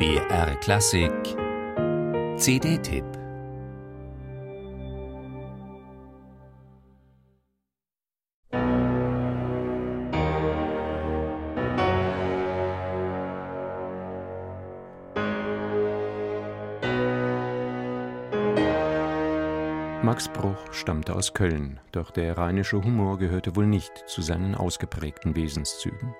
BR Klassik CD-Tipp Max Bruch stammte aus Köln, doch der rheinische Humor gehörte wohl nicht zu seinen ausgeprägten Wesenszügen.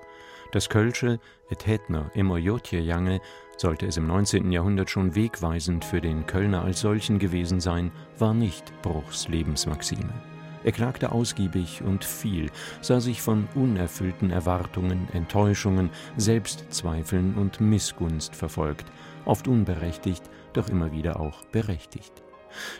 Das Kölsche et Hetner immer Jotje Jange sollte es im 19. Jahrhundert schon wegweisend für den Kölner als solchen gewesen sein, war nicht Bruchs Lebensmaxime. Er klagte ausgiebig und viel, sah sich von unerfüllten Erwartungen, Enttäuschungen, Selbstzweifeln und Missgunst verfolgt, oft unberechtigt, doch immer wieder auch berechtigt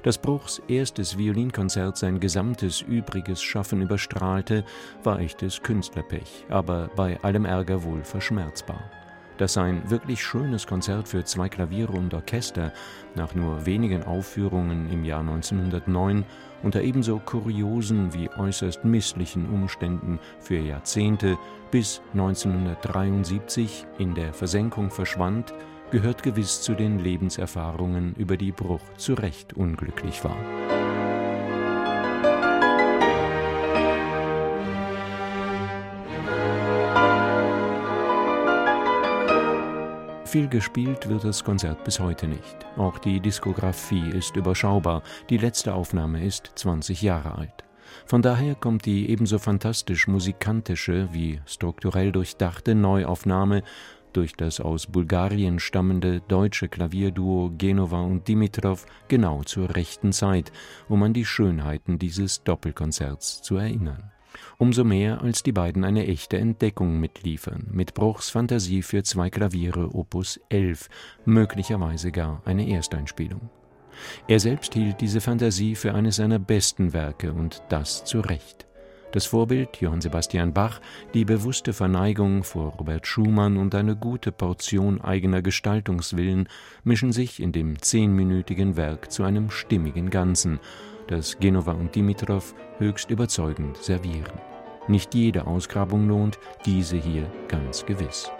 dass Bruchs erstes Violinkonzert sein gesamtes übriges Schaffen überstrahlte, war echtes Künstlerpech, aber bei allem Ärger wohl verschmerzbar. Dass sein wirklich schönes Konzert für zwei Klaviere und Orchester nach nur wenigen Aufführungen im Jahr 1909 unter ebenso kuriosen wie äußerst misslichen Umständen für Jahrzehnte bis 1973 in der Versenkung verschwand, gehört gewiss zu den Lebenserfahrungen, über die Bruch zu Recht unglücklich war. Viel gespielt wird das Konzert bis heute nicht. Auch die Diskografie ist überschaubar. Die letzte Aufnahme ist 20 Jahre alt. Von daher kommt die ebenso fantastisch musikantische wie strukturell durchdachte Neuaufnahme durch das aus Bulgarien stammende deutsche Klavierduo Genova und Dimitrov genau zur rechten Zeit, um an die Schönheiten dieses Doppelkonzerts zu erinnern. Umso mehr, als die beiden eine echte Entdeckung mitliefern, mit Bruchs Fantasie für zwei Klaviere Opus 11, möglicherweise gar eine Ersteinspielung. Er selbst hielt diese Fantasie für eines seiner besten Werke und das zu Recht. Das Vorbild Johann Sebastian Bach, die bewusste Verneigung vor Robert Schumann und eine gute Portion eigener Gestaltungswillen mischen sich in dem zehnminütigen Werk zu einem stimmigen Ganzen, das Genova und Dimitrov höchst überzeugend servieren. Nicht jede Ausgrabung lohnt, diese hier ganz gewiss.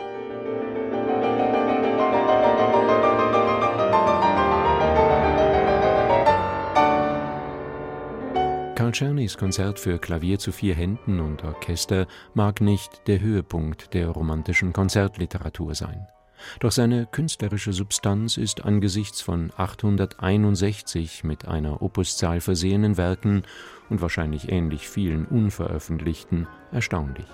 Karl Czernys Konzert für Klavier zu vier Händen und Orchester mag nicht der Höhepunkt der romantischen Konzertliteratur sein. Doch seine künstlerische Substanz ist angesichts von 861 mit einer Opuszahl versehenen Werken und wahrscheinlich ähnlich vielen unveröffentlichten erstaunlich.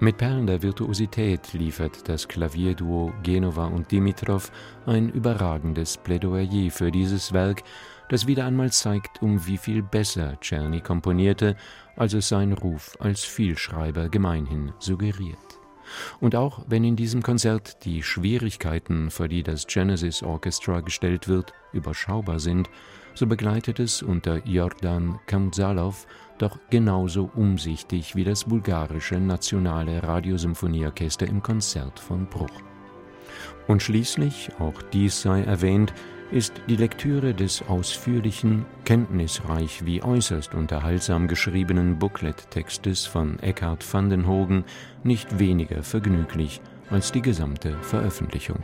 Mit perlender Virtuosität liefert das Klavierduo Genova und Dimitrov ein überragendes Plädoyer für dieses Werk, das wieder einmal zeigt, um wie viel besser Czerny komponierte, als es sein Ruf als Vielschreiber gemeinhin suggeriert. Und auch wenn in diesem Konzert die Schwierigkeiten, vor die das Genesis Orchestra gestellt wird, überschaubar sind, so begleitet es unter Jordan Kamzalov doch genauso umsichtig wie das bulgarische Nationale Radiosymphonieorchester im Konzert von Bruch. Und schließlich, auch dies sei erwähnt, ist die Lektüre des ausführlichen, kenntnisreich wie äußerst unterhaltsam geschriebenen Booklet-Textes von Eckhard van den Hogen nicht weniger vergnüglich als die gesamte Veröffentlichung.